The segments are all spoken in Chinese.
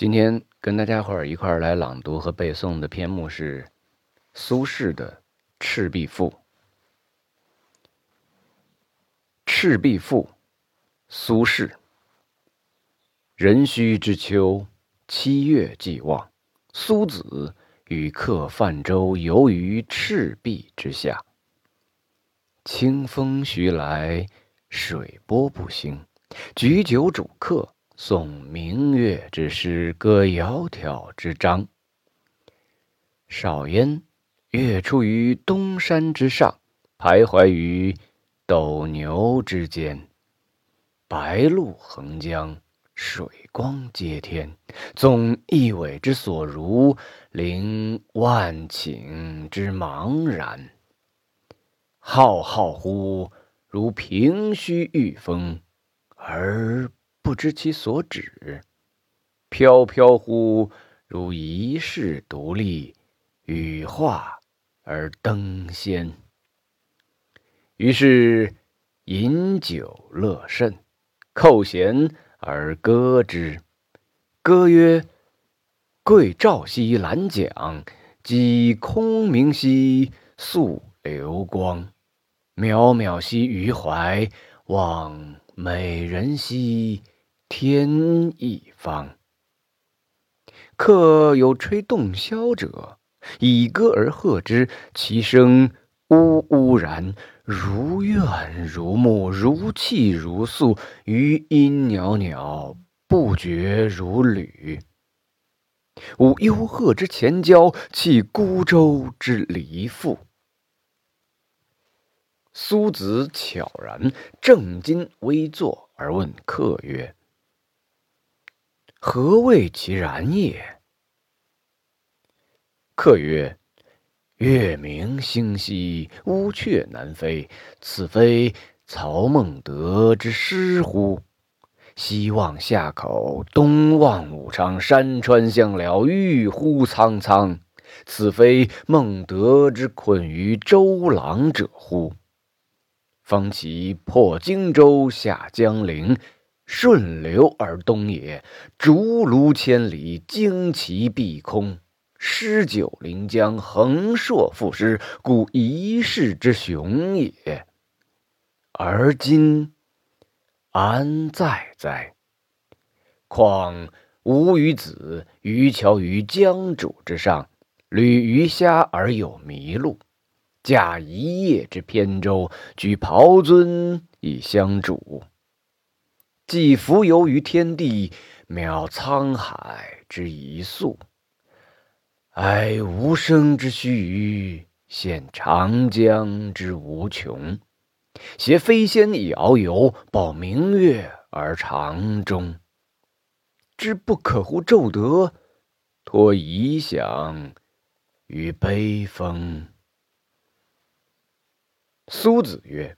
今天跟大家伙儿一块儿来朗读和背诵的篇目是苏轼的《赤壁赋》。《赤壁赋》，苏轼。壬戌之秋，七月既望，苏子与客泛舟游于赤壁之下。清风徐来，水波不兴。举酒属客，诵明月之诗，歌窈窕之章。少焉，月出于东山之上，徘徊于斗牛之间。白露横江，水光接天，纵一苇之所如，凌万顷之茫然。浩浩乎如凭虚御风，而不知其所止；飘飘乎如遗世独立，羽化而登仙。于是饮酒乐甚，扣舷而歌之。歌曰：“桂棹兮兰桨，击空明兮溯流光。渺渺兮予怀，望美人兮天一方。客有吹洞箫者，以歌而和之，其声呜呜然，如怨如慕，如泣如诉，余音袅袅，不绝如缕。吾幽壑之潜蛟，泣孤舟之离妇。”苏子悄然正襟危坐而问客曰：“何谓其然也？”客曰：“月明星稀，乌鹊南飞。此非曹孟德之诗乎？西望夏口，东望武昌，山川相辽，郁乎苍苍。此非孟德之困于周郎者乎？”方其破荆州，下江陵，顺流而东也。竹庐千里，旌旗蔽空，诗酒临江，横槊赋诗，故一世之雄也。而今安在哉？况吾与子渔樵于江渚之上，侣鱼虾而友麋鹿。驾一叶之扁舟，举匏樽以相属。既浮游于天地，渺沧海之一粟。哀吾生之须臾，羡长江之无穷。挟飞仙以遨游，抱明月而长终。知不可乎骤得，托遗响于悲风。苏子曰：“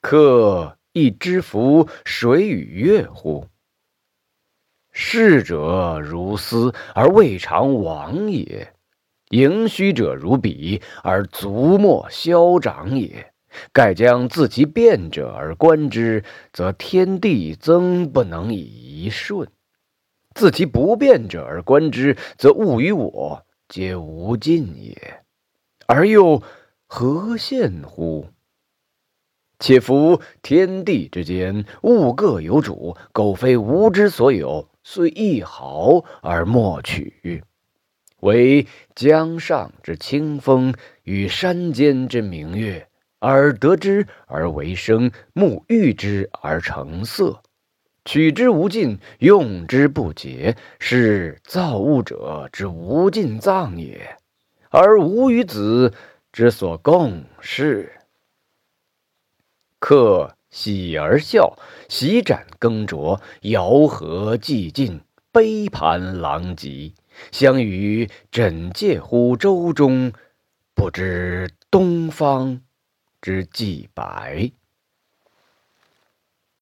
客亦知夫水与月乎？逝者如斯而未尝往也；盈虚者如彼而足莫消长也。盖将自其变者而观之，则天地曾不能以一瞬；自其不变者而观之，则物与我皆无尽也。而又何羡乎？”且夫天地之间，物各有主，苟非吾之所有，虽一毫而莫取。惟江上之清风，与山间之明月，耳得之而为声，目遇之而成色，取之无尽，用之不竭，是造物者之无尽藏也。而吾与子之所共适。客喜而笑，洗盏更酌，肴核既尽，杯盘狼藉。相与枕藉乎舟中，不知东方之既白。